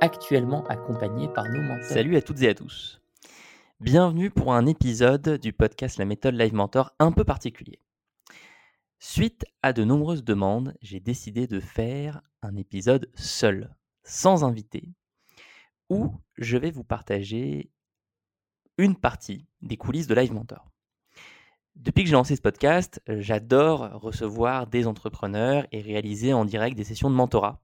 actuellement accompagnés par nos mentors. Salut à toutes et à tous. Bienvenue pour un épisode du podcast La méthode Live Mentor un peu particulier. Suite à de nombreuses demandes, j'ai décidé de faire un épisode seul, sans invité, où je vais vous partager une partie des coulisses de Live Mentor. Depuis que j'ai lancé ce podcast, j'adore recevoir des entrepreneurs et réaliser en direct des sessions de mentorat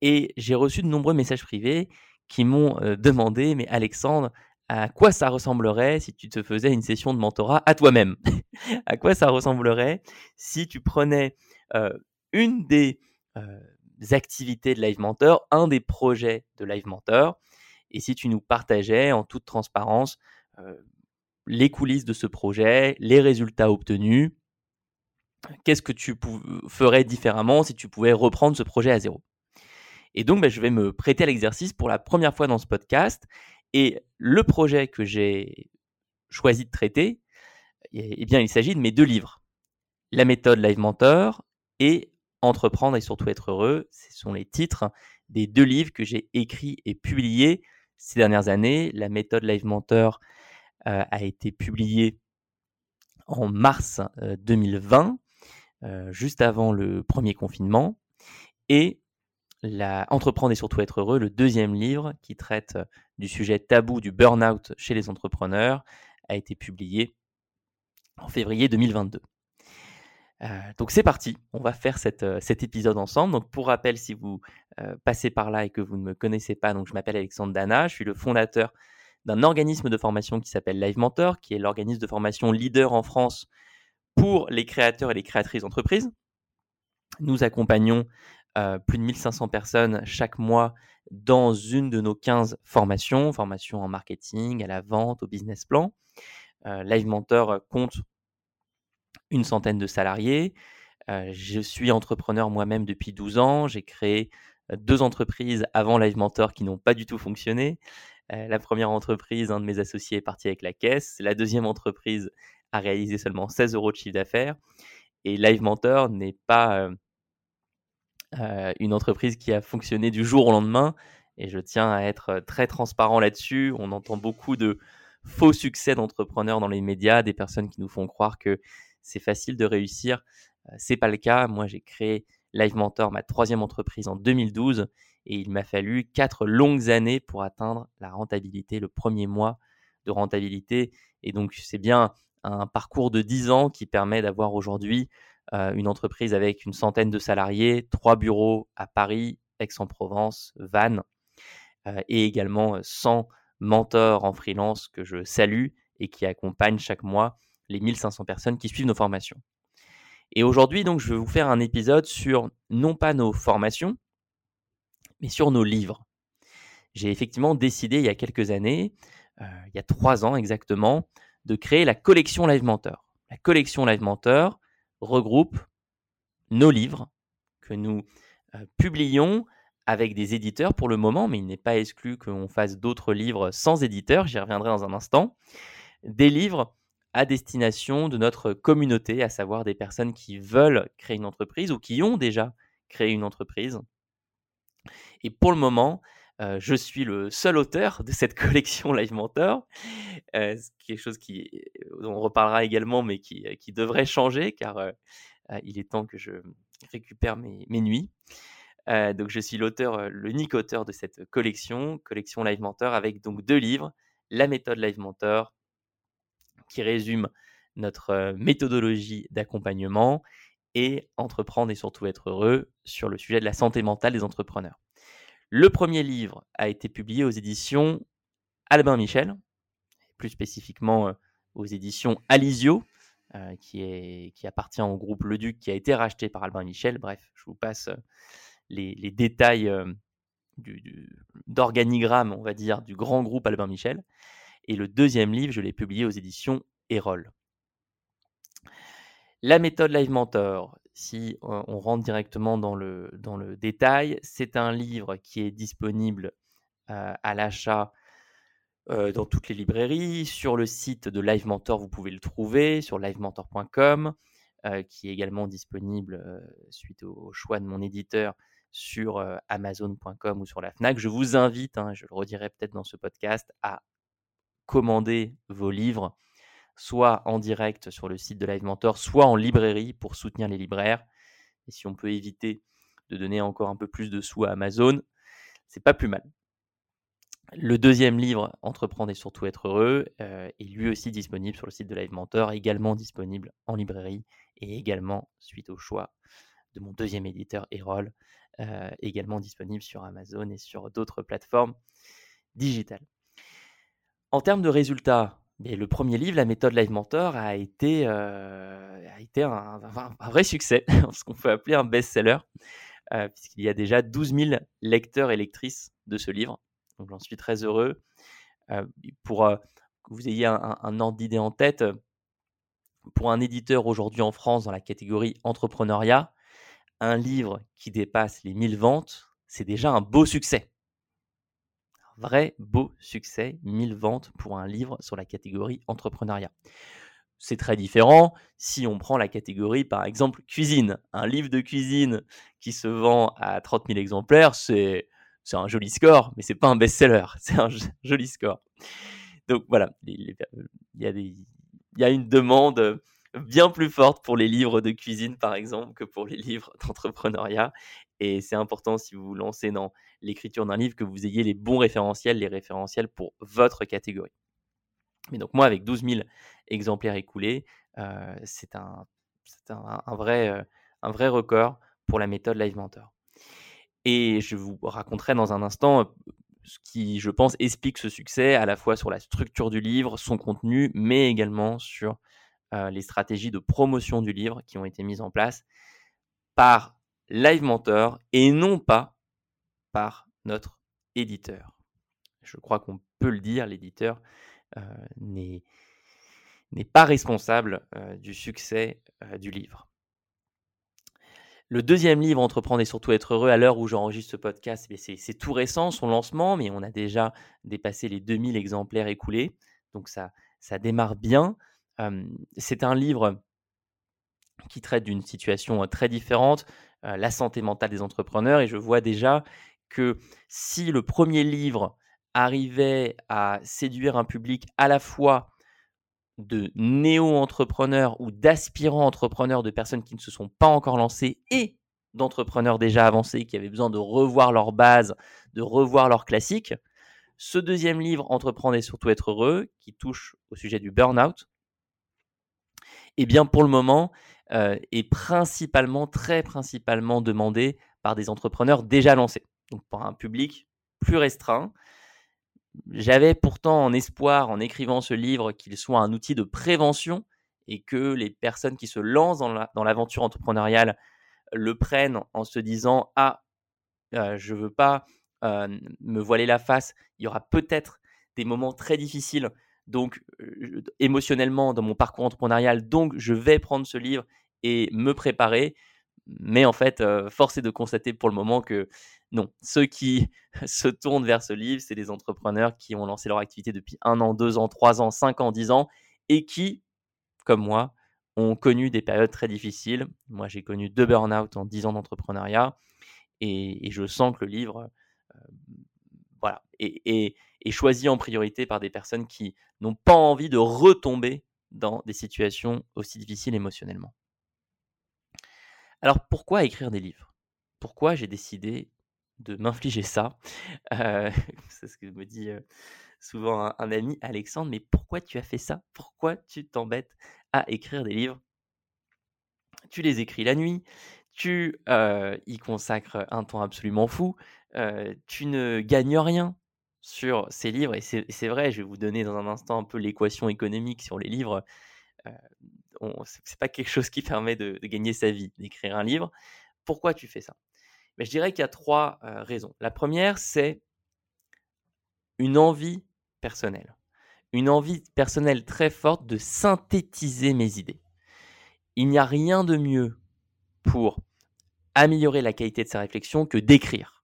et j'ai reçu de nombreux messages privés qui m'ont demandé, mais Alexandre, à quoi ça ressemblerait si tu te faisais une session de mentorat à toi-même? À quoi ça ressemblerait si tu prenais une des activités de Live Mentor, un des projets de Live Mentor, et si tu nous partageais en toute transparence les coulisses de ce projet, les résultats obtenus, qu'est-ce que tu ferais différemment si tu pouvais reprendre ce projet à zéro? Et donc, bah, je vais me prêter à l'exercice pour la première fois dans ce podcast. Et le projet que j'ai choisi de traiter, eh, eh bien, il s'agit de mes deux livres. La méthode Live Mentor et Entreprendre et surtout être heureux. Ce sont les titres des deux livres que j'ai écrits et publiés ces dernières années. La méthode Live Mentor euh, a été publiée en mars 2020, euh, euh, juste avant le premier confinement. Et la Entreprendre et surtout être heureux, le deuxième livre qui traite euh, du sujet tabou du burn-out chez les entrepreneurs, a été publié en février 2022. Euh, donc c'est parti, on va faire euh, cet épisode ensemble. Donc pour rappel, si vous passez par là et que vous ne me connaissez pas, je m'appelle Alexandre Dana, je suis le fondateur d'un organisme de formation qui s'appelle Live Mentor, qui est l'organisme de formation leader en France pour les créateurs et les créatrices d'entreprises. Nous accompagnons euh, plus de 1500 personnes chaque mois dans une de nos 15 formations, formations en marketing, à la vente, au business plan. Euh, Live Mentor compte une centaine de salariés. Euh, je suis entrepreneur moi-même depuis 12 ans. J'ai créé deux entreprises avant Live Mentor qui n'ont pas du tout fonctionné. la première entreprise, un de mes associés est parti avec la caisse. La deuxième entreprise a réalisé seulement 16 euros de chiffre d'affaires. Et Live Mentor n'est pas euh, une entreprise qui a fonctionné du jour au lendemain. Et je tiens à être euh, très transparent là-dessus. On entend beaucoup de faux succès d'entrepreneurs dans les médias, des personnes qui nous font croire que c'est facile de réussir. Euh, c'est pas le cas. Moi, j'ai créé Live Mentor, ma troisième entreprise en 2012, et il m'a fallu quatre longues années pour atteindre la rentabilité, le premier mois de rentabilité. Et donc, c'est bien un parcours de 10 ans qui permet d'avoir aujourd'hui une entreprise avec une centaine de salariés, trois bureaux à Paris, Aix-en-Provence, Vannes, euh, et également 100 mentors en freelance que je salue et qui accompagnent chaque mois les 1500 personnes qui suivent nos formations. Et aujourd'hui, donc, je vais vous faire un épisode sur non pas nos formations, mais sur nos livres. J'ai effectivement décidé il y a quelques années, euh, il y a trois ans exactement, de créer la collection Live Mentor. La collection Live Mentor, regroupe nos livres que nous euh, publions avec des éditeurs pour le moment, mais il n'est pas exclu qu'on fasse d'autres livres sans éditeur, j'y reviendrai dans un instant, des livres à destination de notre communauté, à savoir des personnes qui veulent créer une entreprise ou qui ont déjà créé une entreprise. Et pour le moment, euh, je suis le seul auteur de cette collection Live Mentor, euh, quelque chose qui, dont on reparlera également, mais qui, euh, devrait changer, car il est temps que je récupère mes, mes nuits. donc je suis l'auteur, l'unique auteur de cette collection, collection Live Mentor, avec donc deux livres, la méthode Live Mentor, qui résume notre méthodologie d'accompagnement, et entreprendre et surtout être heureux sur le sujet de la santé mentale des entrepreneurs. Le premier livre a été publié aux éditions Albin Michel, plus spécifiquement aux éditions Alizio, qui, est, qui appartient au groupe Le Duc, qui a été racheté par Albin Michel. Bref, je vous passe les, détails d'organigramme, on va dire, du grand groupe Albin Michel. Et le deuxième livre, je l'ai publié aux éditions Erol. La méthode Live Mentor, si on rentre directement dans le, détail, c'est un livre qui est disponible à l'achat dans toutes les librairies. Sur le site de Live Mentor, vous pouvez le trouver sur livementor.com, qui est également disponible suite au, choix de mon éditeur sur amazon.com ou sur la FNAC. Je vous invite, hein, je le redirai peut-être dans ce podcast, à commander vos livres, soit en direct sur le site de Live Mentor, soit en librairie pour soutenir les libraires. Et si on peut éviter de donner encore un peu plus de sous à Amazon, c'est pas plus mal. Le deuxième livre, Entreprendre et surtout être heureux, euh, est lui aussi disponible sur le site de Live Mentor, également disponible en librairie et également, suite au choix de mon deuxième éditeur, Erol, euh, également disponible sur Amazon et sur d'autres plateformes digitales. En termes de résultats, le premier livre, la méthode Live Mentor, a été, euh, a été un, vrai succès, ce qu'on peut appeler un best-seller, puisqu'il y a déjà 12 000 lecteurs et lectrices de ce livre. Donc j'en suis très heureux. pour que vous ayez un, ordre d'idée en tête, pour un éditeur aujourd'hui en France dans la catégorie entrepreneuriat, un livre qui dépasse les 1000 ventes, c'est déjà un beau succès. Vrai beau succès, 1000 ventes pour un livre sur la catégorie entrepreneuriat. C'est très différent si on prend la catégorie, par exemple, cuisine. Un livre de cuisine qui se vend à 30 000 exemplaires, c'est un joli score, mais c'est pas un best-seller, c'est un joli score. Donc voilà, il a il y a une demande bien plus forte pour les livres de cuisine, par exemple, que pour les livres d'entrepreneuriat. Et c'est important si vous vous lancez dans l'écriture d'un livre que vous ayez les bons référentiels, les référentiels pour votre catégorie. Mais donc moi, avec 12 000 exemplaires écoulés, euh, c'est un, un, vrai, euh, un vrai record pour la méthode Live Mentor. Et je vous raconterai dans un instant ce qui, je pense, explique ce succès à la fois sur la structure du livre, son contenu, mais également sur les stratégies de promotion du livre qui ont été mises en place par Live Mentor et non pas par notre éditeur. Je crois qu'on peut le dire, l'éditeur n'est pas responsable du succès du livre. Le deuxième livre, Entreprendre et surtout être heureux, à l'heure où j'enregistre ce podcast, eh c'est tout récent, son lancement, mais on a déjà dépassé les 2000 exemplaires écoulés. Donc ça, ça démarre bien. c'est un livre qui traite d'une situation très différente, la santé mentale des entrepreneurs. Et je vois déjà que si le premier livre arrivait à séduire un public à la fois de néo-entrepreneurs ou d'aspirants entrepreneurs, de personnes qui ne se sont pas encore lancées et d'entrepreneurs déjà avancés qui avaient besoin de revoir leur base, de revoir leur classique. Ce deuxième livre, Entreprendre et surtout être heureux, qui touche au sujet du burn-out, eh bien pour le moment, euh, est principalement, très principalement demandé par des entrepreneurs déjà lancés. Donc pour un public plus restreint, j'avais pourtant en espoir, en écrivant ce livre, qu'il soit un outil de prévention et que les personnes qui se lancent dans l'aventure entrepreneuriale le prennent en se disant Ah, euh, je ne veux pas euh, me voiler la face, il y aura peut-être des moments très difficiles, donc euh, émotionnellement dans mon parcours entrepreneurial, donc je vais prendre ce livre et me préparer. Mais en fait, force est de constater pour le moment que non, ceux qui se tournent vers ce livre, c'est des entrepreneurs qui ont lancé leur activité depuis un an, deux ans, trois ans, cinq ans, dix ans, et qui, comme moi, ont connu des périodes très difficiles. Moi, j'ai connu deux burn-out en dix ans d'entrepreneuriat, et, je sens que le livre, euh, est, choisi en priorité par des personnes qui n'ont pas envie de retomber dans des situations aussi difficiles émotionnellement. Alors, pourquoi écrire des livres? Pourquoi j'ai décidé de m'infliger ça? c'est ce que me dit souvent un, ami, Alexandre, mais pourquoi tu as fait ça? Pourquoi tu t'embêtes à écrire des livres? Tu les écris la nuit, tu y consacres un temps absolument fou, tu ne gagnes rien sur ces livres, et c'est vrai, je vais vous donner dans un instant un peu l'équation économique sur les livres. c'est pas quelque chose qui permet de gagner sa vie, d'écrire un livre. Pourquoi tu fais ça? Mais je dirais qu'il y a trois raisons. La première, c'est une envie personnelle. Une envie personnelle très forte de synthétiser mes idées. Il n'y a rien de mieux pour améliorer la qualité de sa réflexion que d'écrire.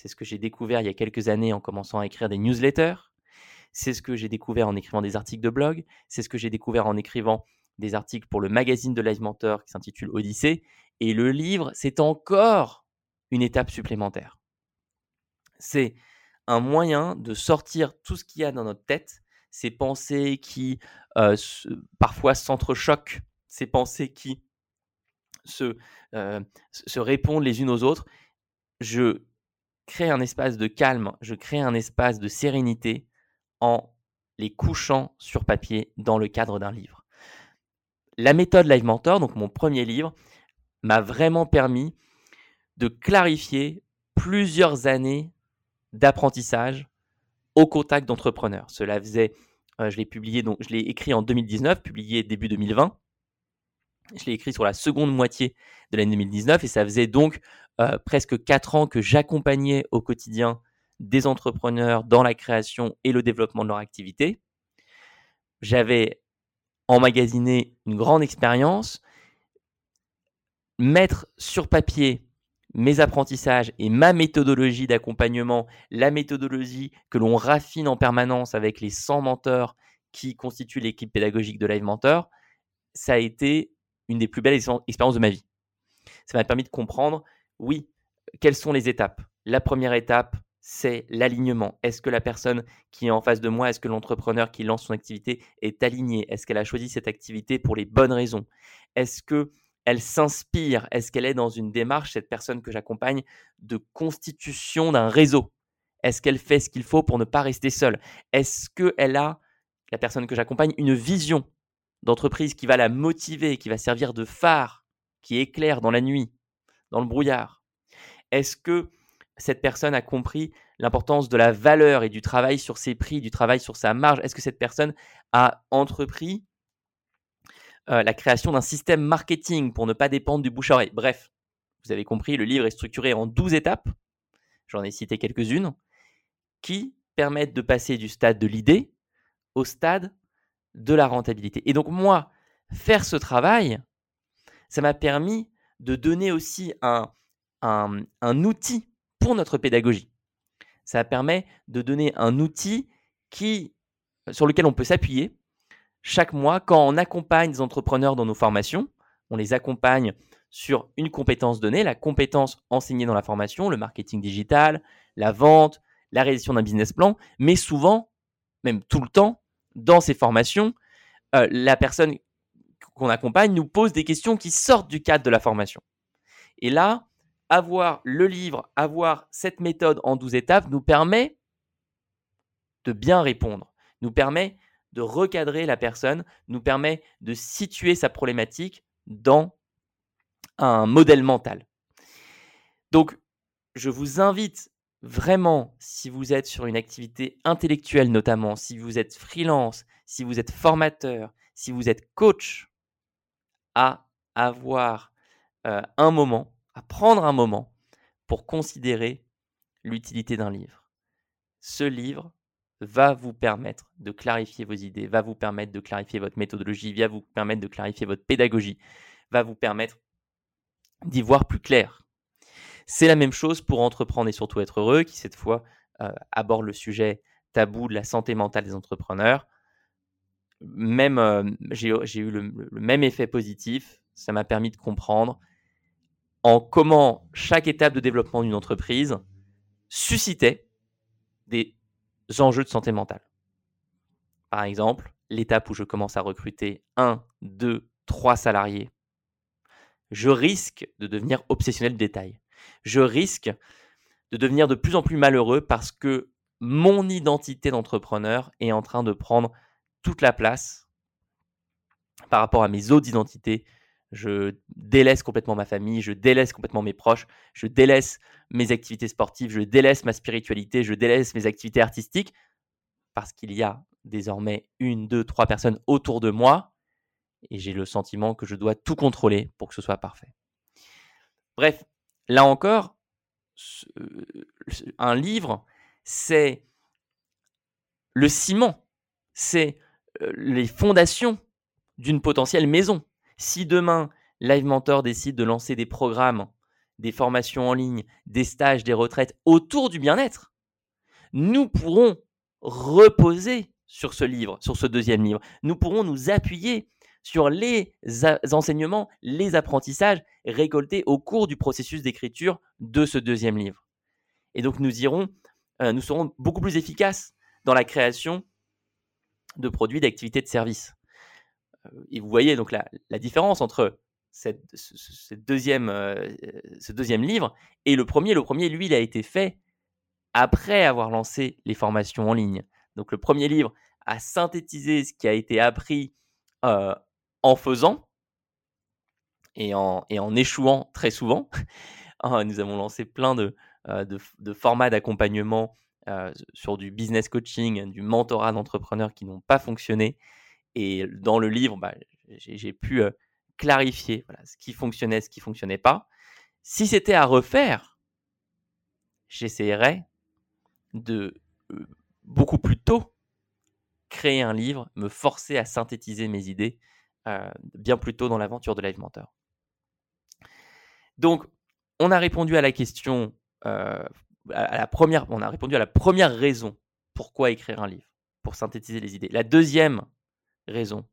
C'est ce que j'ai découvert il y a quelques années en commençant à écrire des newsletters. C'est ce que j'ai découvert en écrivant des articles de blog. C'est ce que j'ai découvert en écrivant des articles pour le magazine de Live Mentor qui s'intitule Odyssée. Et le livre, c'est encore une étape supplémentaire. C'est un moyen de sortir tout ce qu'il y a dans notre tête, ces pensées qui euh, parfois s'entrechoquent, ces pensées qui se, euh, se répondent les unes aux autres. Je crée un espace de calme, je crée un espace de sérénité en les couchant sur papier dans le cadre d'un livre. La méthode Live Mentor, donc mon premier livre, m'a vraiment permis de clarifier plusieurs années d'apprentissage au contact d'entrepreneurs. Cela faisait, euh, je l'ai publié, donc je l'ai écrit en 2019, publié début 2020. Je l'ai écrit sur la seconde moitié de l'année 2019 et ça faisait donc euh, presque quatre ans que j'accompagnais au quotidien des entrepreneurs dans la création et le développement de leur activité. J'avais emmagasiné une grande expérience. Mettre sur papier mes apprentissages et ma méthodologie d'accompagnement, la méthodologie que l'on raffine en permanence avec les 100 mentors qui constituent l'équipe pédagogique de Live Mentor, ça a été une des plus belles expériences de ma vie. Ça m'a permis de comprendre, oui, quelles sont les étapes. La première étape, c'est l'alignement. Est-ce que la personne qui est en face de moi, est-ce que l'entrepreneur qui lance son activité est aligné Est-ce qu'elle a choisi cette activité pour les bonnes raisons? Est-ce que elle s'inspire? Est-ce qu'elle est dans une démarche, cette personne que j'accompagne, de constitution d'un réseau? Est-ce qu'elle fait ce qu'il faut pour ne pas rester seule? Est-ce qu'elle a, la personne que j'accompagne, une vision d'entreprise qui va la motiver, qui va servir de phare, qui éclaire dans la nuit, dans le brouillard. Est-ce que cette personne a compris l'importance de la valeur et du travail sur ses prix, du travail sur sa marge? Est-ce que cette personne a entrepris euh, la création d'un système marketing pour ne pas dépendre du bouche à. Bref, vous avez compris, le livre est structuré en 12 étapes, j'en ai cité quelques-unes, qui permettent de passer du stade de l'idée au stade de la rentabilité. Et donc moi, faire ce travail, ça m'a permis de donner aussi un, un, outil pour notre pédagogie. Ça permet de donner un outil qui, sur lequel on peut s'appuyer chaque mois, quand on accompagne des entrepreneurs dans nos formations, on les accompagne sur une compétence donnée, la compétence enseignée dans la formation, le marketing digital, la vente, la réalisation d'un business plan, mais souvent, même tout le temps, dans ces formations, euh, la personne qu'on accompagne nous pose des questions qui sortent du cadre de la formation. Et là, avoir le livre, avoir cette méthode en 12 étapes nous permet de bien répondre, nous permet de recadrer la personne, nous permet de situer sa problématique dans un modèle mental. Donc, je vous invite vraiment, si vous êtes sur une activité intellectuelle notamment, si vous êtes freelance, si vous êtes formateur, si vous êtes coach, à avoir euh, un moment, à prendre un moment pour considérer l'utilité d'un livre. Ce livre, va vous permettre de clarifier vos idées, va vous permettre de clarifier votre méthodologie, va vous permettre de clarifier votre pédagogie, va vous permettre d'y voir plus clair. C'est la même chose pour entreprendre et surtout être heureux, qui cette fois euh, aborde le sujet tabou de la santé mentale des entrepreneurs. Même, euh, j'ai eu le, le même effet positif, ça m'a permis de comprendre en comment chaque étape de développement d'une entreprise suscitait des enjeux de santé mentale. Par exemple, l'étape où je commence à recruter 1, 2, 3 salariés, je risque de devenir obsessionnel de détail. Je risque de devenir de plus en plus malheureux parce que mon identité d'entrepreneur est en train de prendre toute la place par rapport à mes autres identités. Je délaisse complètement ma famille, je délaisse complètement mes proches, je délaisse mes activités sportives, je délaisse ma spiritualité, je délaisse mes activités artistiques parce qu'il y a désormais une, deux, trois personnes autour de moi et j'ai le sentiment que je dois tout contrôler pour que ce soit parfait. Bref, là encore, un livre, c'est le ciment, c'est euh, les fondations d'une potentielle maison. Si demain, Live Mentor décide de lancer des programmes, des formations en ligne, des stages, des retraites autour du bien-être, nous pourrons reposer sur ce livre, sur ce deuxième livre. Nous pourrons nous appuyer sur les enseignements, les apprentissages récoltés au cours du processus d'écriture de ce deuxième livre. Et donc nous irons, euh, nous serons beaucoup plus efficaces dans la création de produits, d'activités, de services. Euh, et vous voyez donc la, différence entre ce, deuxième, euh, ce deuxième livre et le premier. Le premier, lui, il a été fait après avoir lancé les formations en ligne. Donc le premier livre a synthétisé ce qui a été appris euh, en faisant et en, échouant très souvent. Nous avons lancé plein de, de, formats d'accompagnement sur du business coaching, du mentorat d'entrepreneurs qui n'ont pas fonctionné. Et dans le livre, bah, j'ai pu clarifier ce qui fonctionnait, ce qui fonctionnait pas. Si c'était à refaire, j'essayerais de beaucoup plus tôt créer un livre, me forcer à synthétiser mes idées bien plus tôt dans l'aventure de Live Mentor. Donc, on a répondu à la question, à la première, on a répondu à la première raison pourquoi écrire un livre, pour synthétiser les idées. La deuxième raison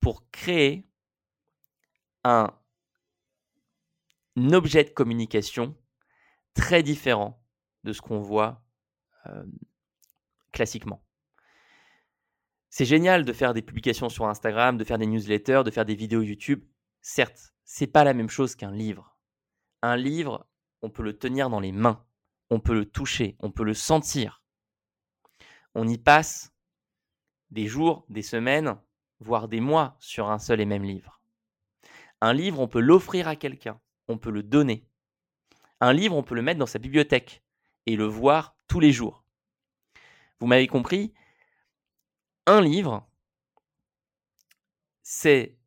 pour créer un, objet de communication très différent de ce qu'on voit euh, classiquement. C'est génial de faire des publications sur Instagram, de faire des newsletters, de faire des vidéos YouTube. Certes, c'est pas la même chose qu'un livre. Un livre, on peut le tenir dans les mains, on peut le toucher, on peut le sentir. On y passe des jours, des semaines, voire des mois sur un seul et même livre. Un livre, on peut l'offrir à quelqu'un, on peut le donner. Un livre, on peut le mettre dans sa bibliothèque et le voir tous les jours. Vous m'avez compris Un livre, c'est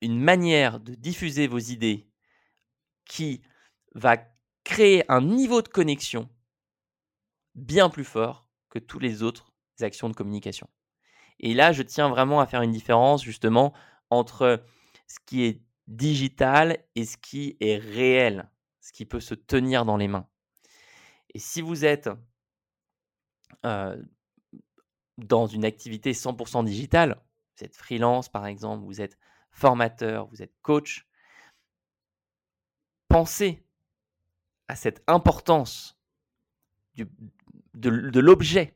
une manière de diffuser vos idées qui va créer un niveau de connexion bien plus fort que tous les autres actions de communication. Et là, je tiens vraiment à faire une différence justement entre ce qui est digital et ce qui est réel, ce qui peut se tenir dans les mains. Et si vous êtes euh, dans une activité 100% digitale, vous êtes freelance par exemple, vous êtes formateur, vous êtes coach, pensez à cette importance de l'objet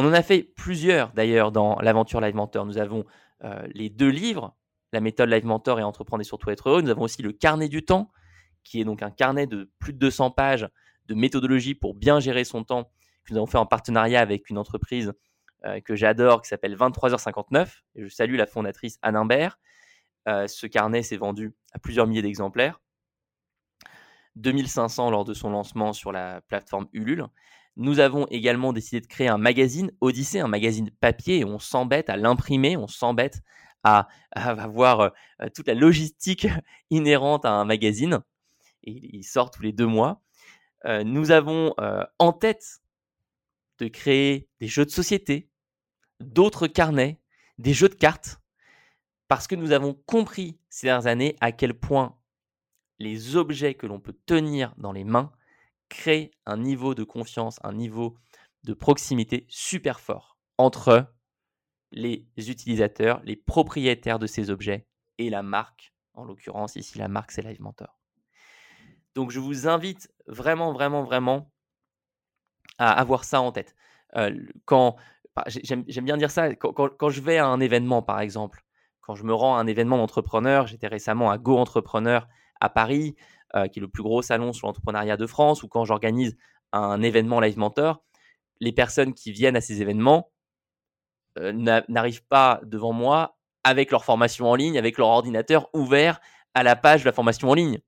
on en a fait plusieurs d'ailleurs dans l'aventure Live Mentor. Nous avons euh, les deux livres, la méthode Live Mentor et Entreprendre et surtout être heureux. Nous avons aussi le carnet du temps, qui est donc un carnet de plus de 200 pages de méthodologie pour bien gérer son temps, que nous avons fait en partenariat avec une entreprise que j'adore qui s'appelle 23h59. Et je salue la fondatrice Anne Imbert. Euh, ce carnet s'est vendu à plusieurs milliers d'exemplaires. 2500 lors de son lancement sur la plateforme Ulule. Nous avons également décidé de créer un magazine Odyssée, un magazine papier, on s'embête à l'imprimer, on s'embête à, avoir euh, toute la logistique inhérente à un magazine. Il sort tous les deux mois. Euh, nous avons euh, en tête de créer des jeux de société, d'autres carnets, des jeux de cartes, parce que nous avons compris ces dernières années à quel point les objets que l'on peut tenir dans les mains crée un niveau de confiance, un niveau de proximité super fort entre les utilisateurs, les propriétaires de ces objets et la marque. En l'occurrence, ici, la marque, c'est Live Mentor. Donc, je vous invite vraiment, vraiment, vraiment à avoir ça en tête. Euh, quand j'aime bien dire ça, quand, je vais à un événement, par exemple, quand je me rends à un événement d'entrepreneur, j'étais récemment à Go Entrepreneur à Paris, qui est le plus gros salon sur l'entrepreneuriat de France, ou quand j'organise un événement Live Mentor, les personnes qui viennent à ces événements n'arrivent pas devant moi avec leur formation en ligne, avec leur ordinateur ouvert à la page de la formation en ligne.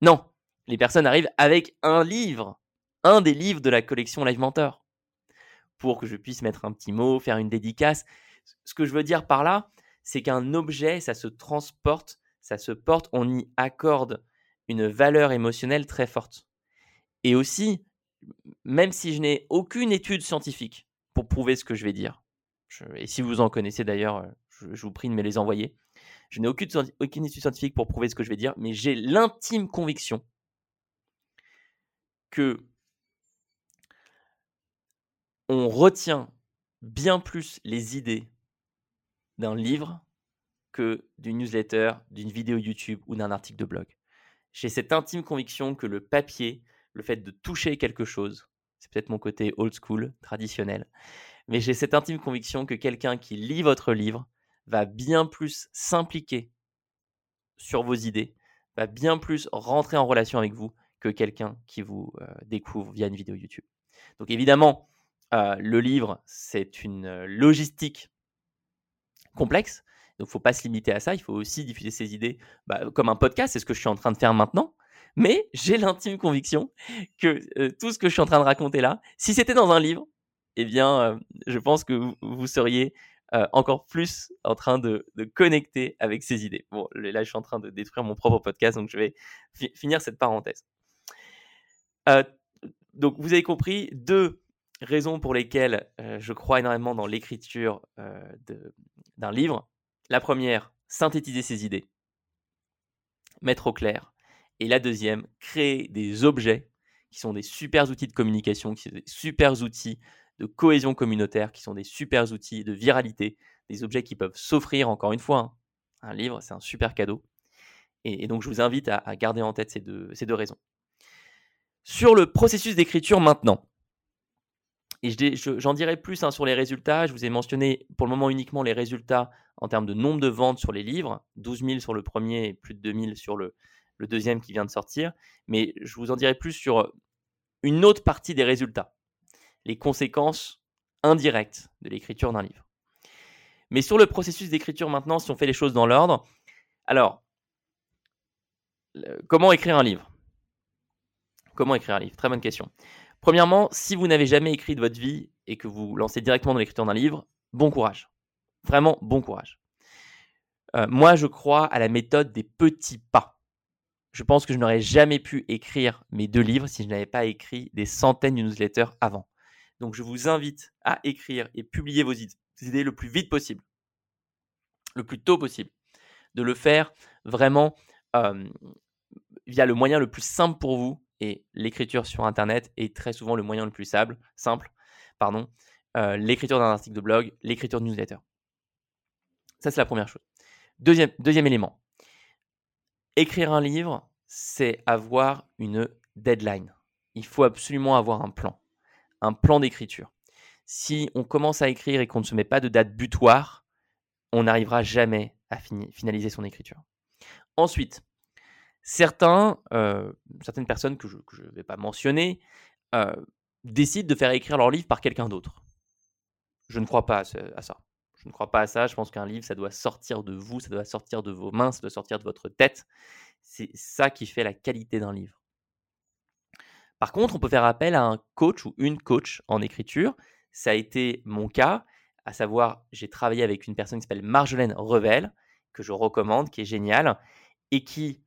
Non, les personnes arrivent avec un livre, un des livres de la collection Live Mentor, pour que je puisse mettre un petit mot, faire une dédicace. Ce que je veux dire par là, c'est qu'un objet, ça se transporte, ça se porte, on y accorde une valeur émotionnelle très forte. Et aussi, même si je n'ai aucune étude scientifique pour prouver ce que je vais dire, et si vous en connaissez d'ailleurs, je, je, vous prie de me les envoyer, je n'ai aucune étude scientifique pour prouver ce que je vais dire, mais j'ai l'intime conviction que on retient bien plus les idées d'un livre que d'une newsletter, d'une vidéo YouTube ou d'un article de blog. J'ai cette intime conviction que le papier, le fait de toucher quelque chose, c'est peut-être mon côté old school, traditionnel, mais j'ai cette intime conviction que quelqu'un qui lit votre livre va bien plus s'impliquer sur vos idées, va bien plus rentrer en relation avec vous que quelqu'un qui vous euh, découvre via une vidéo YouTube. Donc évidemment, le livre, c'est une logistique complexe. Donc, il ne faut pas se limiter à ça. Il faut aussi diffuser ses idées bah, comme un podcast. C'est ce que je suis en train de faire maintenant. Mais j'ai l'intime conviction que tout ce que je suis en train de raconter là, si c'était dans un livre, eh bien, je pense que vous, seriez encore plus en train de, connecter avec ces idées. Bon, là, je suis en train de détruire mon propre podcast, donc je vais finir cette parenthèse. donc, vous avez compris, deux raisons pour lesquelles je crois énormément dans l'écriture d'un livre. La première, synthétiser ses idées, mettre au clair. Et la deuxième, créer des objets qui sont des super outils de communication, qui sont des super outils de cohésion communautaire, qui sont des super outils de viralité, des objets qui peuvent s'offrir, encore une fois. Hein. Un livre, c'est un super cadeau. Et, donc, je vous invite à, garder en tête ces deux, ces deux raisons. Sur le processus d'écriture maintenant, et j'en dirai plus hein, sur les résultats. Je vous ai mentionné pour le moment uniquement les résultats en termes de nombre de ventes sur les livres. 12 000 sur le premier et plus de 2 000 sur le, le deuxième qui vient de sortir. Mais je vous en dirai plus sur une autre partie des résultats. Les conséquences indirectes de l'écriture d'un livre. Mais sur le processus d'écriture maintenant, si on fait les choses dans l'ordre, alors, comment écrire un livre? Comment écrire un livre? Très bonne question. Premièrement, si vous n'avez jamais écrit de votre vie et que vous lancez directement dans l'écriture d'un livre, bon courage. Vraiment, bon courage. Euh, moi, je crois à la méthode des petits pas. Je pense que je n'aurais jamais pu écrire mes deux livres si je n'avais pas écrit des centaines de newsletters avant. Donc, je vous invite à écrire et publier vos idées le plus vite possible, le plus tôt possible. De le faire vraiment euh, via le moyen le plus simple pour vous et l'écriture sur Internet est très souvent le moyen le plus simple, simple pardon, euh, l'écriture d'un article de blog, l'écriture de newsletter. Ça, c'est la première chose. Deuxième, deuxième élément. Écrire un livre, c'est avoir une deadline. Il faut absolument avoir un plan, un plan d'écriture. Si on commence à écrire et qu'on ne se met pas de date butoir, on n'arrivera jamais à finaliser son écriture. Ensuite, certains, euh, certaines personnes que je ne vais pas mentionner euh, décident de faire écrire leur livre par quelqu'un d'autre. Je ne crois pas à, ça. Je ne crois pas à ça. Je pense qu'un livre, ça doit sortir de vous, ça doit sortir de vos mains, ça doit sortir de votre tête. C'est ça qui fait la qualité d'un livre. Par contre, on peut faire appel à un coach ou une coach en écriture. Ça a été mon cas, à savoir, j'ai travaillé avec une personne qui s'appelle Marjolaine Revel, que je recommande, qui est géniale, et qui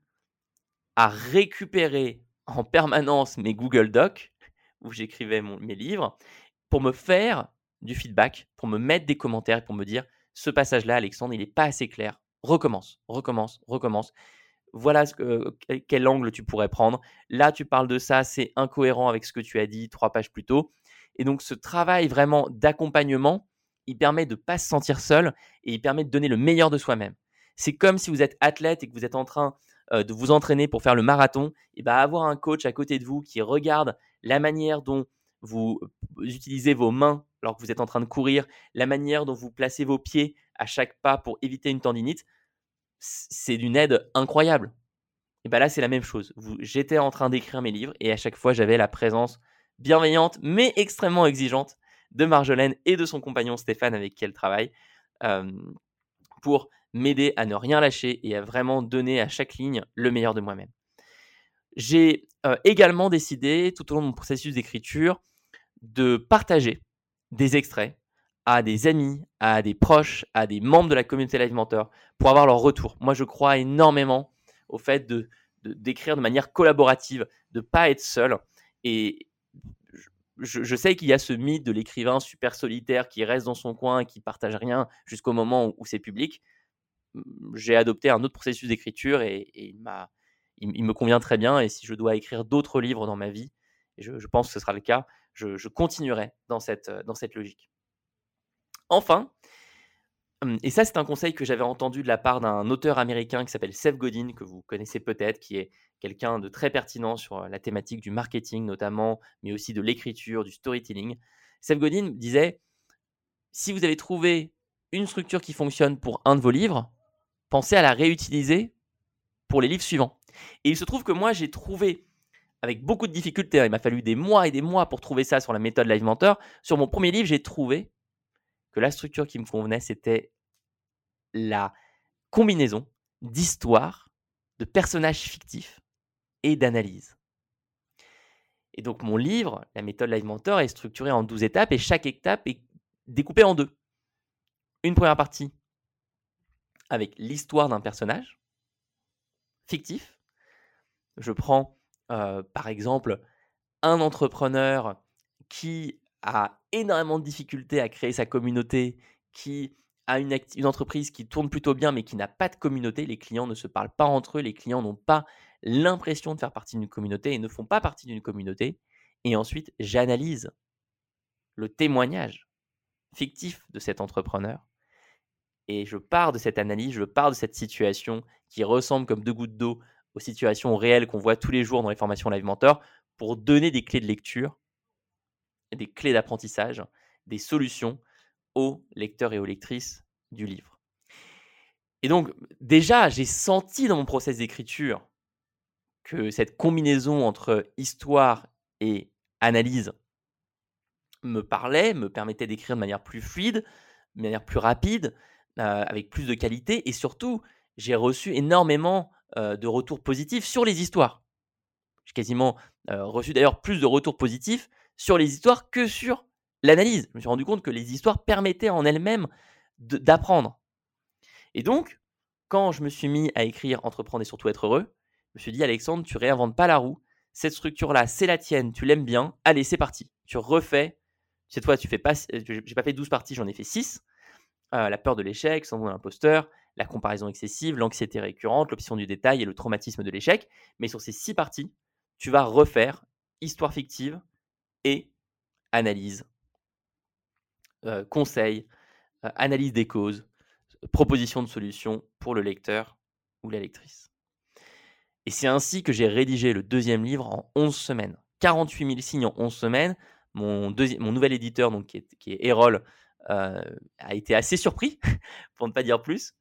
à récupérer en permanence mes Google Docs où j'écrivais mes livres pour me faire du feedback, pour me mettre des commentaires, pour me dire ce passage-là, Alexandre, il n'est pas assez clair. Recommence, recommence, recommence. Voilà quel angle tu pourrais prendre. Là, tu parles de ça, c'est incohérent avec ce que tu as dit trois pages plus tôt. Et donc, ce travail vraiment d'accompagnement, il permet de ne pas se sentir seul et il permet de donner le meilleur de soi-même. C'est comme si vous êtes athlète et que vous êtes en train euh, de vous entraîner pour faire le marathon, et bah, avoir un coach à côté de vous qui regarde la manière dont vous utilisez vos mains alors que vous êtes en train de courir, la manière dont vous placez vos pieds à chaque pas pour éviter une tendinite, c'est d'une aide incroyable. Et bien là, c'est la même chose. J'étais en train d'écrire mes livres et à chaque fois, j'avais la présence bienveillante mais extrêmement exigeante de Marjolaine et de son compagnon Stéphane avec qui elle travaille pour m'aider à ne rien lâcher et à vraiment donner à chaque ligne le meilleur de moi-même. J'ai également décidé tout au long de mon processus d'écriture de partager des extraits à des amis, à des proches, à des membres de la communauté Live Mentor pour avoir leur retour. Moi, je crois énormément au fait de d'écrire de, manière collaborative, de pas être seul. Et je, sais qu'il y a ce mythe de l'écrivain super solitaire qui reste dans son coin et qui partage rien jusqu'au moment où, c'est public. J'ai adopté un autre processus d'écriture et, il, il, me convient très bien. Et si je dois écrire d'autres livres dans ma vie, je, pense que ce sera le cas, je, continuerai dans cette, dans cette logique. Enfin, hum, et ça c'est un conseil que j'avais entendu de la part d'un auteur américain qui s'appelle Seth Godin, que vous connaissez peut-être, qui est quelqu'un de très pertinent sur euh, la thématique du marketing notamment, mais aussi de l'écriture, du storytelling. Seth Godin disait, si vous avez trouvé une structure qui fonctionne pour un de vos livres, pensez à la réutiliser pour les livres suivants. Et il se trouve que moi j'ai trouvé avec beaucoup de difficultés, hein, il m'a fallu des mois et des mois pour trouver ça sur la méthode Live Mentor. Sur mon premier livre, j'ai trouvé que la structure qui me convenait, c'était la combinaison d'histoires, de personnages fictifs et d'analyse. Et donc mon livre, la méthode Live Mentor, est structuré en 12 étapes et chaque étape est découpée en deux. Une première partie avec l'histoire d'un personnage fictif. Je prends euh, par exemple un entrepreneur qui a énormément de difficultés à créer sa communauté, qui a une, une entreprise qui tourne plutôt bien mais qui n'a pas de communauté, les clients ne se parlent pas entre eux, les clients n'ont pas l'impression de faire partie d'une communauté et ne font pas partie d'une communauté. Et ensuite, j'analyse le témoignage fictif de cet entrepreneur. Et je pars de cette analyse, je pars de cette situation qui ressemble comme deux gouttes d'eau aux situations réelles qu'on voit tous les jours dans les formations Live Mentor pour donner des clés de lecture des clés d'apprentissage, des solutions aux lecteurs et aux lectrices du livre. Et donc, déjà, j'ai senti dans mon process d'écriture que cette combinaison entre histoire et analyse me parlait, me permettait d'écrire de manière plus fluide, de manière plus rapide, euh, avec plus de qualité. Et surtout, j'ai reçu énormément euh, de retours positifs sur les histoires. J'ai quasiment euh, reçu d'ailleurs plus de retours positifs sur les histoires que sur l'analyse. Je me suis rendu compte que les histoires permettaient en elles-mêmes d'apprendre. Et donc, quand je me suis mis à écrire Entreprendre et surtout être heureux, je me suis dit, Alexandre, tu réinventes pas la roue. Cette structure-là, c'est la tienne, tu l'aimes bien. Allez, c'est parti. Tu refais. Cette fois, tu fais pas, j'ai pas fait 12 parties, j'en ai fait 6. Euh, la peur de l'échec, syndrome de l'imposteur, la comparaison excessive, l'anxiété récurrente, l'option du détail et le traumatisme de l'échec. Mais sur ces 6 parties, tu vas refaire histoire fictive, et analyse, euh, conseil, euh, analyse des causes, proposition de solutions pour le lecteur ou la lectrice. Et c'est ainsi que j'ai rédigé le deuxième livre en 11 semaines. 48 000 signes en 11 semaines. Mon, mon nouvel éditeur, donc, qui est, qui Erol, a été assez surpris, pour ne pas dire plus.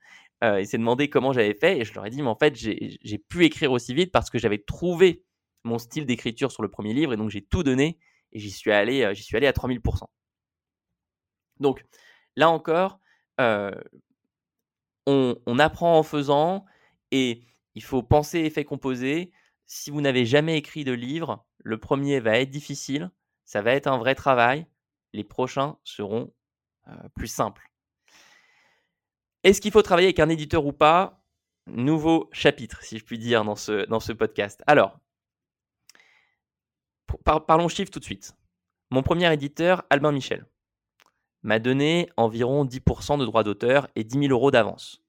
il s'est demandé comment j'avais fait et je leur ai dit, mais en fait, j'ai pu écrire aussi vite parce que j'avais trouvé mon style d'écriture sur le premier livre et donc j'ai tout donné et j'y suis allé, suis allé à 3000%. Donc là encore, euh, on, apprend en faisant et il faut penser effet composé. Si vous n'avez jamais écrit de livre, le premier va être difficile, ça va être un vrai travail. Les prochains seront plus simples. Est-ce qu'il faut travailler avec un éditeur ou pas? Nouveau chapitre, si je puis dire, dans ce, podcast. Alors, parlons chiffres tout de suite. Mon premier éditeur, Albin Michel, m'a donné environ 10% de droits d'auteur et 10 000 euros d'avance.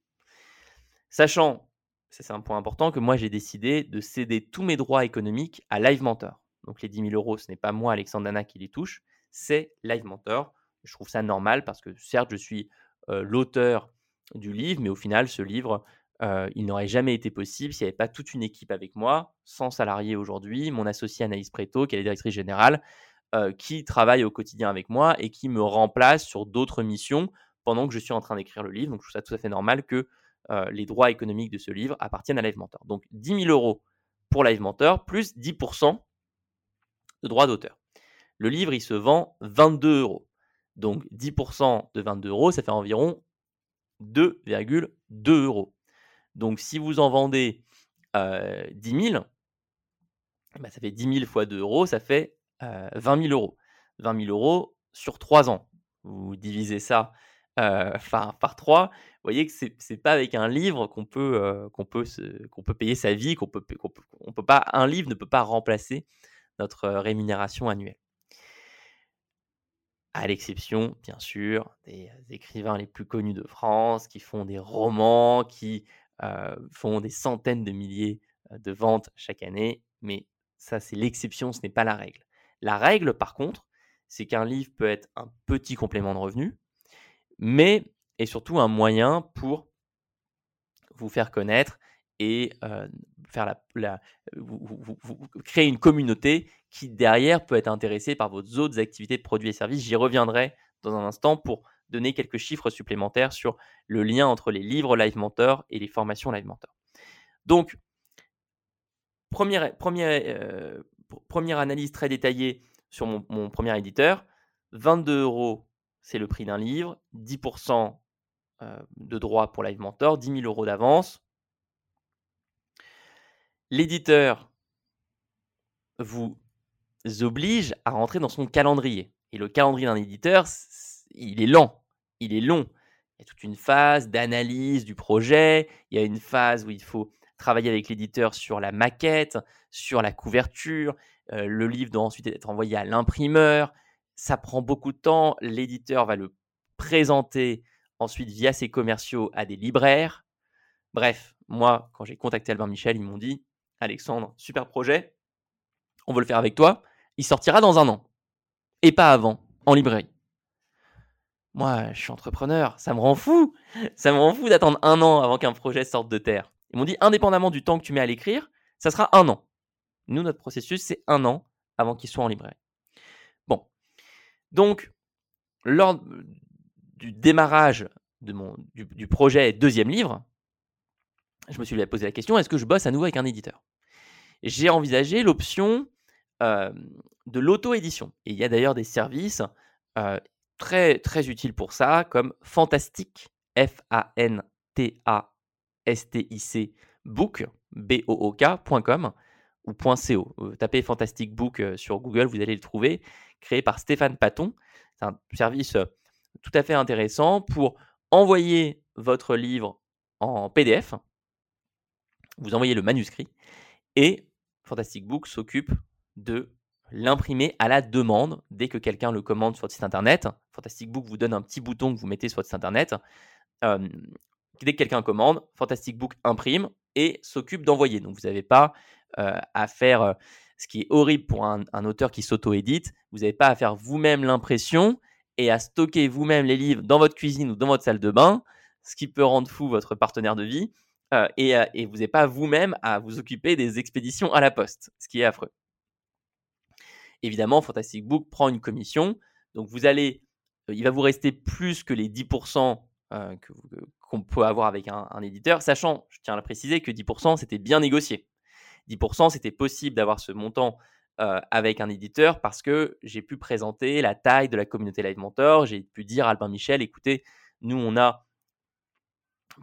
Sachant, c'est un point important, que moi j'ai décidé de céder tous mes droits économiques à Live Mentor. Donc les 10 000 euros, ce n'est pas moi, Alexandre Dana, qui les touche, c'est Live Mentor. Je trouve ça normal parce que certes, je suis l'auteur du livre, mais au final, ce livre, il n'aurait jamais été possible s'il n'y avait pas toute une équipe avec moi, sans salariés aujourd'hui, mon associé Anaïs Preto, qui est la directrice générale, qui travaille au quotidien avec moi et qui me remplace sur d'autres missions pendant que je suis en train d'écrire le livre. Donc je trouve ça tout à fait normal que les droits économiques de ce livre appartiennent à Live Mentor. Donc 10 000 euros pour Live Mentor, plus 10% de droits d'auteur. Le livre, il se vend 22 euros. Donc 10% de 22 euros, ça fait environ 2,2 euros. Donc si vous en vendez 10 000, bah, ça fait 10 000 fois 2 euros, ça fait 20 000 euros. 20 000 euros sur 3 ans. Vous divisez ça par, par 3, vous voyez que ce n'est pas avec un livre qu'on peut, payer sa vie, un livre ne peut pas remplacer notre rémunération annuelle à l'exception, bien sûr, des écrivains les plus connus de France, qui font des romans, qui font des centaines de milliers de ventes chaque année, mais ça c'est l'exception, ce n'est pas la règle. La règle, par contre, c'est qu'un livre peut être un petit complément de revenu, mais est surtout un moyen pour vous faire connaître et faire la, vous, créer une communauté qui derrière peut être intéressée par vos autres activités de produits et services. J'y reviendrai dans un instant pour donner quelques chiffres supplémentaires sur le lien entre les livres Live Mentor et les formations Live Mentor. Donc, première, première, première analyse très détaillée sur mon, mon premier éditeur. 22 euros, c'est le prix d'un livre, 10% de droit pour Live Mentor, 10 000 euros d'avance, l'éditeur vous oblige à rentrer dans son calendrier. Et le calendrier d'un éditeur, il est lent, il est long. Il y a toute une phase d'analyse du projet, il y a une phase où il faut travailler avec l'éditeur sur la maquette, sur la couverture, euh, le livre doit ensuite être envoyé à l'imprimeur, ça prend beaucoup de temps, l'éditeur va le présenter ensuite via ses commerciaux à des libraires. Bref, moi, quand j'ai contacté Albin Michel, ils m'ont dit Alexandre, super projet, on veut le faire avec toi, il sortira dans un an. Et pas avant, en librairie. Moi, je suis entrepreneur, ça me rend fou. Ça me rend fou d'attendre un an avant qu'un projet sorte de terre. Ils m'ont dit, indépendamment du temps que tu mets à l'écrire, ça sera un an. Nous, notre processus, c'est un an avant qu'il soit en librairie. Bon. Donc, lors du démarrage du projet deuxième livre, je me suis posé la question, est-ce que je bosse à nouveau avec un éditeur? J'ai envisagé l'option de l'auto-édition. Il y a d'ailleurs des services très, très utiles pour ça, comme Fantastic, F-A-N-T-A-S-T-I-C, book, B-O-O-K.com ou .co. tapez Fantastic Book sur Google, vous allez le trouver, créé par Stéphane Paton. C'est un service tout à fait intéressant pour envoyer votre livre en PDF. Vous envoyez le manuscrit et Fantastic Book s'occupe de l'imprimer à la demande dès que quelqu'un le commande sur votre site internet. Fantastic Book vous donne un petit bouton que vous mettez sur votre site internet. dès que quelqu'un commande, Fantastic Book imprime et s'occupe d'envoyer. Donc vous n'avez pas à faire ce qui est horrible pour un, auteur qui s'auto-édite. Vous n'avez pas à faire vous-même l'impression et à stocker vous-même les livres dans votre cuisine ou dans votre salle de bain, ce qui peut rendre fou votre partenaire de vie. Euh, euh, et, vous n'avez pas vous-même à vous occuper des expéditions à la poste, ce qui est affreux. Évidemment, Fantastic Book prend une commission, donc vous allez, euh, il va vous rester plus que les 10% qu'on peut avoir avec un, éditeur, sachant, je tiens à le préciser, que 10% c'était bien négocié. 10% c'était possible d'avoir ce montant avec un éditeur parce que j'ai pu présenter la taille de la communauté Live Mentor, j'ai pu dire à Albin Michel, écoutez, nous on a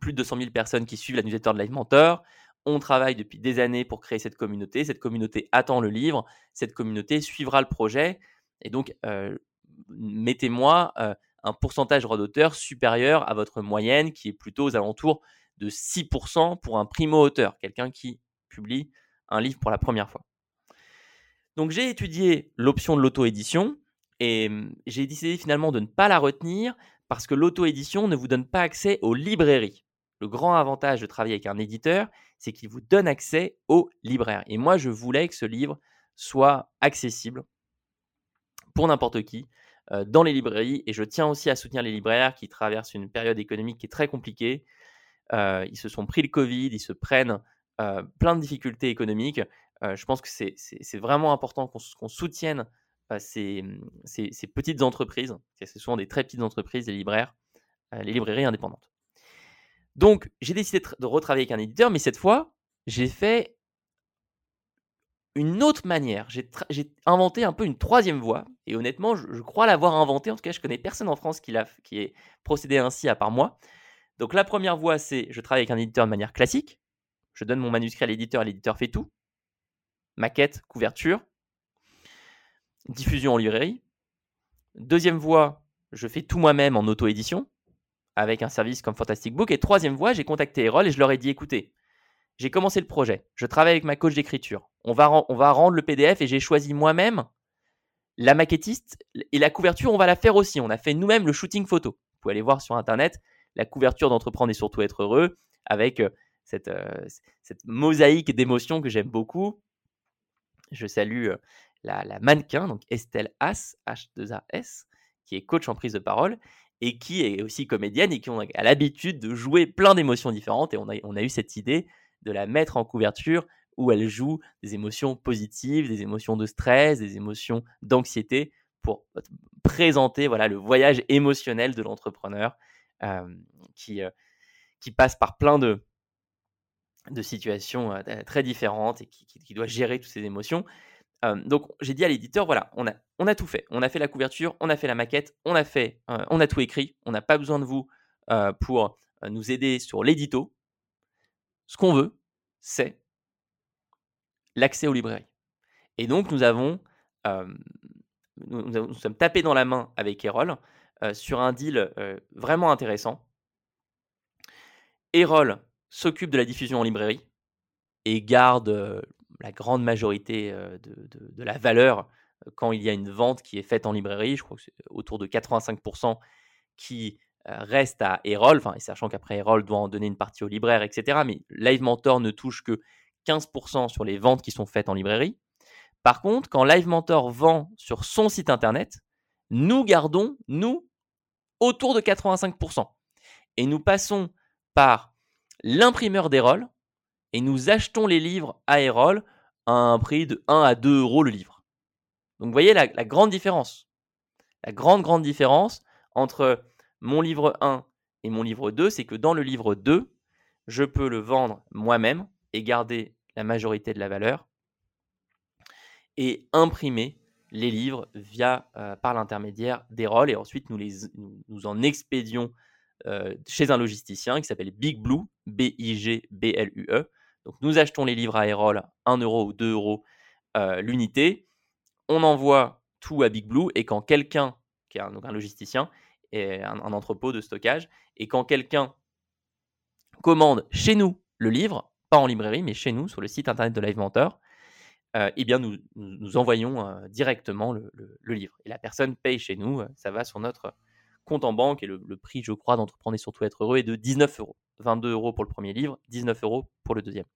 plus de 200 000 personnes qui suivent la newsletter de Live Mentor. On travaille depuis des années pour créer cette communauté. Cette communauté attend le livre. Cette communauté suivra le projet. Et donc, euh, mettez-moi euh, un pourcentage droit d'auteur supérieur à votre moyenne, qui est plutôt aux alentours de 6% pour un primo-auteur, quelqu'un qui publie un livre pour la première fois. Donc, j'ai étudié l'option de l'auto-édition et hum, j'ai décidé finalement de ne pas la retenir parce que l'auto-édition ne vous donne pas accès aux librairies. Le grand avantage de travailler avec un éditeur, c'est qu'il vous donne accès aux libraires. Et moi, je voulais que ce livre soit accessible pour n'importe qui euh, dans les librairies. Et je tiens aussi à soutenir les libraires qui traversent une période économique qui est très compliquée. Euh, ils se sont pris le Covid, ils se prennent euh, plein de difficultés économiques. je pense que c'est vraiment important qu'on soutienne ces, petites entreprises, c'est souvent des très petites entreprises, des libraires, les librairies indépendantes. Donc, j'ai décidé de retravailler avec un éditeur, mais cette fois, j'ai fait une autre manière. J'ai inventé un peu une troisième voie, et honnêtement, je, crois l'avoir inventé. En tout cas, je connais personne en France qui, qui ait procédé ainsi à part moi. Donc, la première voie, c'est je travaille avec un éditeur de manière classique. Je donne mon manuscrit à l'éditeur, l'éditeur fait tout. Maquette, couverture, diffusion en librairie. Deuxième voie, je fais tout moi-même en auto-édition avec un service comme Fantastic Book. Et troisième voie, j'ai contacté Erol et je leur ai dit écoutez, j'ai commencé le projet, je travaille avec ma coach d'écriture, on va, on va rendre le PDF et j'ai choisi moi-même la maquettiste et la couverture, on va la faire aussi. On a fait nous-mêmes le shooting photo. Vous pouvez aller voir sur internet la couverture d'entreprendre et surtout être heureux avec euh, cette, euh, cette mosaïque d'émotions que j'aime beaucoup. Je salue euh, la, la, mannequin, donc Estelle As, H2AS, qui est coach en prise de parole et qui est aussi comédienne et qui a l'habitude de jouer plein d'émotions différentes. Et on a, eu cette idée de la mettre en couverture où elle joue des émotions positives, des émotions de stress, des émotions d'anxiété pour présenter voilà, le voyage émotionnel de l'entrepreneur qui, passe par plein de, situations très différentes et qui, qui, doit gérer toutes ces émotions donc j'ai dit à l'éditeur, voilà, on a, on a tout fait. On a fait la couverture, on a fait la maquette, on a fait, on a tout écrit. On n'a pas besoin de vous pour nous aider sur l'édito. Ce qu'on veut, c'est l'accès aux librairies. Et donc nous avons, nous, sommes tapés dans la main avec Erol sur un deal vraiment intéressant. Erol s'occupe de la diffusion en librairie et garde la grande majorité de, la valeur quand il y a une vente qui est faite en librairie. Je crois que c'est autour de 85% qui reste à Erol, enfin, sachant qu'après Erol doit en donner une partie au libraire, etc. Mais Live Mentor ne touche que 15% sur les ventes qui sont faites en librairie. Par contre, quand Live Mentor vend sur son site internet, nous gardons, nous, autour de 85%. Et nous passons par l'imprimeur d'Erol, et nous achetons les livres à Erol à un prix de 1 à 2 euros le livre. Donc vous voyez la, grande différence. La grande, grande différence entre mon livre 1 et mon livre 2, c'est que dans le livre 2, je peux le vendre moi-même et garder la majorité de la valeur et imprimer les livres via euh, par l'intermédiaire d'Erol et ensuite nous en expédions euh, chez un logisticien qui s'appelle Big Blue, B-I-G-B-L-U-E, donc nous achetons les livres à Erol 1 euro ou 2 euros euh, l'unité. On envoie tout à Big Blue et quand quelqu'un, qui est un, logisticien, et un, entrepôt de stockage, et quand quelqu'un commande chez nous le livre, pas en librairie, mais chez nous, sur le site internet de Live Mentor, euh, eh bien nous, envoyons euh, directement le, livre. Et la personne paye chez nous, ça va sur notre compte en banque, et le, le prix, je crois, d'entreprendre et surtout être heureux est de 19 euros. 22 euros pour le premier livre, 19 euros pour le deuxième.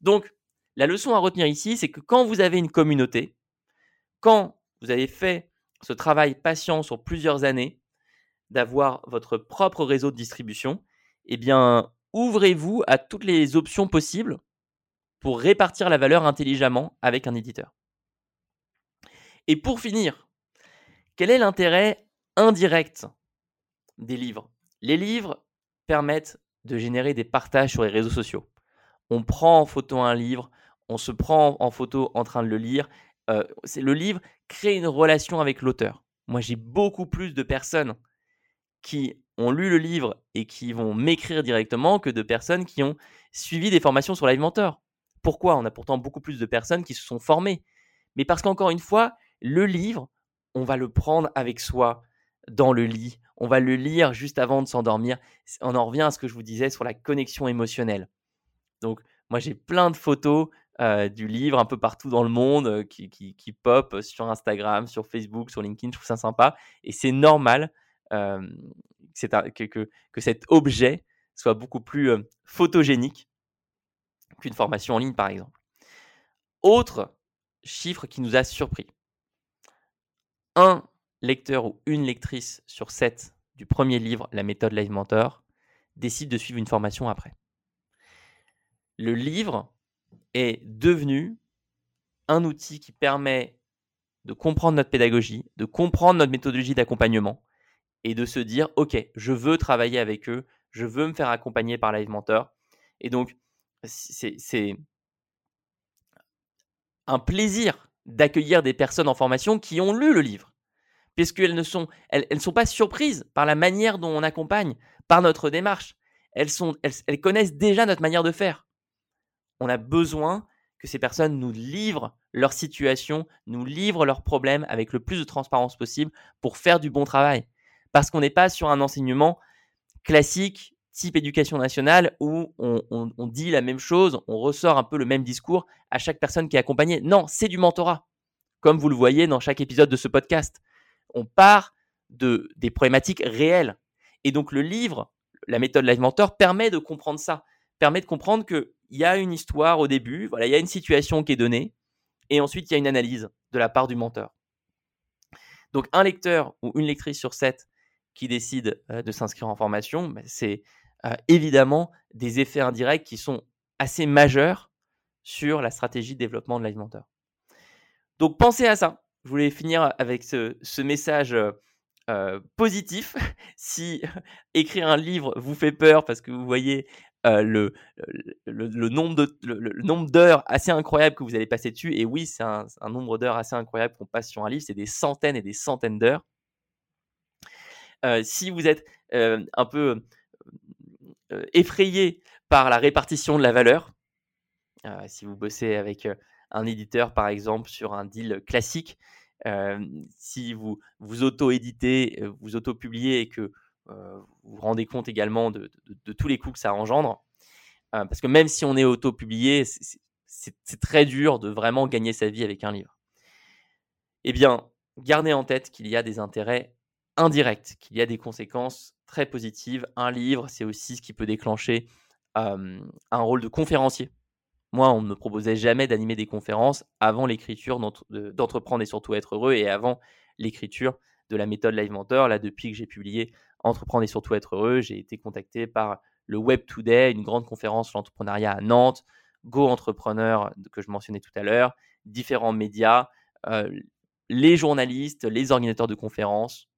Donc, la leçon à retenir ici, c'est que quand vous avez une communauté, quand vous avez fait ce travail patient sur plusieurs années, d'avoir votre propre réseau de distribution, eh bien, ouvrez-vous à toutes les options possibles pour répartir la valeur intelligemment avec un éditeur. Et pour finir, quel est l'intérêt indirect des livres? Les livres permettent de générer des partages sur les réseaux sociaux. On prend en photo un livre, on se prend en photo en train de le lire. Euh, le livre crée une relation avec l'auteur. Moi, j'ai beaucoup plus de personnes qui ont lu le livre et qui vont m'écrire directement que de personnes qui ont suivi des formations sur Live. Pourquoi? On a pourtant beaucoup plus de personnes qui se sont formées. Mais parce qu'encore une fois, le livre, on va le prendre avec soi dans le lit, on va le lire juste avant de s'endormir. On en revient à ce que je vous disais sur la connexion émotionnelle. Donc, moi, j'ai plein de photos euh, du livre un peu partout dans le monde euh, qui, qui, pop sur Instagram, sur Facebook, sur LinkedIn. Je trouve ça sympa. Et c'est normal euh, que, que, que, cet objet soit beaucoup plus photogénique qu'une formation en ligne, par exemple. Autre chiffre qui nous a surpris. Un lecteur ou une lectrice sur 7 du premier livre, La méthode Live Mentor, décide de suivre une formation après. Le livre est devenu un outil qui permet de comprendre notre pédagogie, de comprendre notre méthodologie d'accompagnement et de se dire, OK, je veux travailler avec eux, Je veux me faire accompagner par Live Mentor. Et donc, c'est un plaisir d'accueillir des personnes en formation qui ont lu le livre, puisqu'elles ne sont, elles, sont pas surprises par la manière dont on accompagne, par notre démarche. Elles, sont, elles, connaissent déjà notre manière de faire. On a besoin que ces personnes nous livrent leur situation, nous livrent leurs problèmes avec le plus de transparence possible pour faire du bon travail. Parce qu'on n'est pas sur un enseignement classique type éducation nationale où on, dit la même chose, on ressort un peu le même discours à chaque personne qui est accompagnée. Non, c'est du mentorat, comme vous le voyez dans chaque épisode de ce podcast. On part de, des problématiques réelles. Et donc le livre, la méthode Live Mentor, permet de comprendre ça, permet de comprendre qu'il y a une histoire au début, voilà, il y a une situation qui est donnée, et ensuite il y a une analyse de la part du menteur. Donc un lecteur ou une lectrice sur sept qui décide euh, de s'inscrire en formation, ben, c'est euh, évidemment des effets indirects qui sont assez majeurs sur la stratégie de développement de Live Mentor. Donc pensez à ça. Je voulais finir avec ce, message positif. si écrire un livre vous fait peur parce que vous voyez le, nombre d'heures assez incroyable que vous allez passer dessus, et oui, c'est un, nombre d'heures assez incroyable qu'on passe sur un livre, c'est des centaines et des centaines d'heures. si vous êtes un peu effrayé par la répartition de la valeur. Si vous bossez avec un éditeur, par exemple, sur un deal classique, si vous vous auto-éditez, vous auto-publiez et que vous vous rendez compte également de, tous les coûts que ça engendre, parce que même si on est auto-publié, c'est très dur de vraiment gagner sa vie avec un livre. Eh bien, gardez en tête qu'il y a des intérêts indirects, qu'il y a des conséquences très positive. Un livre, c'est aussi ce qui peut déclencher un rôle de conférencier. Moi, on ne me proposait jamais d'animer des conférences avant l'écriture d'entreprendre et surtout être heureux et avant l'écriture de la méthode Live Mentor. Là, depuis que j'ai publié Entreprendre et surtout être heureux, j'ai été contacté par le Web Today, une grande conférence sur l'entrepreneuriat à Nantes, Go Entrepreneur que je mentionnais tout à l'heure, différents médias, les journalistes, les organisateurs de conférences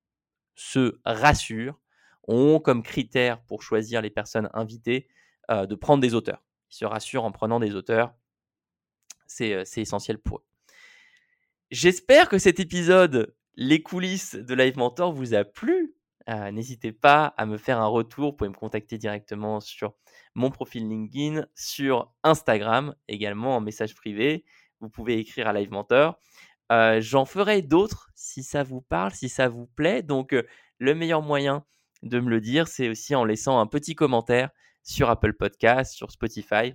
se rassurent ont comme critère pour choisir les personnes invitées euh, de prendre des auteurs. Se rassurent en prenant des auteurs. C'est euh, essentiel pour eux. J'espère que cet épisode, les coulisses de Live Mentor, vous a plu. Euh, n'hésitez pas à me faire un retour. Vous pouvez me contacter directement sur mon profil LinkedIn, sur Instagram, également en message privé. Vous pouvez écrire à Live Mentor. J'en ferai d'autres si ça vous parle, si ça vous plaît. Donc, le meilleur moyen de me le dire, c'est aussi en laissant un petit commentaire sur Apple Podcast, sur Spotify,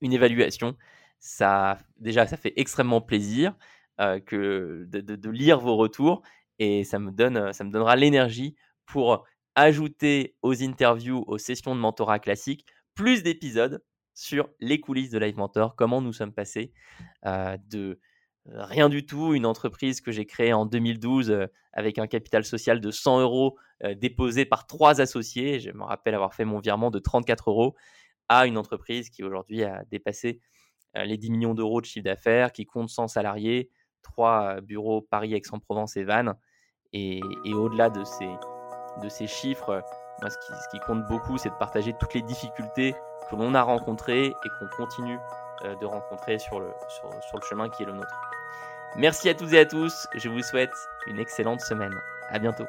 une évaluation. Ça, déjà, ça fait extrêmement plaisir euh, de, lire vos retours et ça me, donne, ça me donnera l'énergie pour ajouter aux interviews, aux sessions de mentorat classique, plus d'épisodes sur les coulisses de Live Mentor, comment nous sommes passés euh, de rien du tout, une entreprise que j'ai créée en 2012 euh, avec un capital social de 100 euros euh, déposé par trois associés. Je me rappelle avoir fait mon virement de 34 euros à une entreprise qui aujourd'hui a dépassé euh, les 10 millions d'euros de chiffre d'affaires, qui compte 100 salariés, trois bureaux Paris, Aix-en-Provence et Vannes. Et, au-delà de ces, chiffres, moi, ce qui, compte beaucoup, c'est de partager toutes les difficultés que l'on a rencontrées et qu'on continue de rencontrer sur le chemin qui est le nôtre. Merci à toutes et à tous. Je vous souhaite une excellente semaine. À bientôt.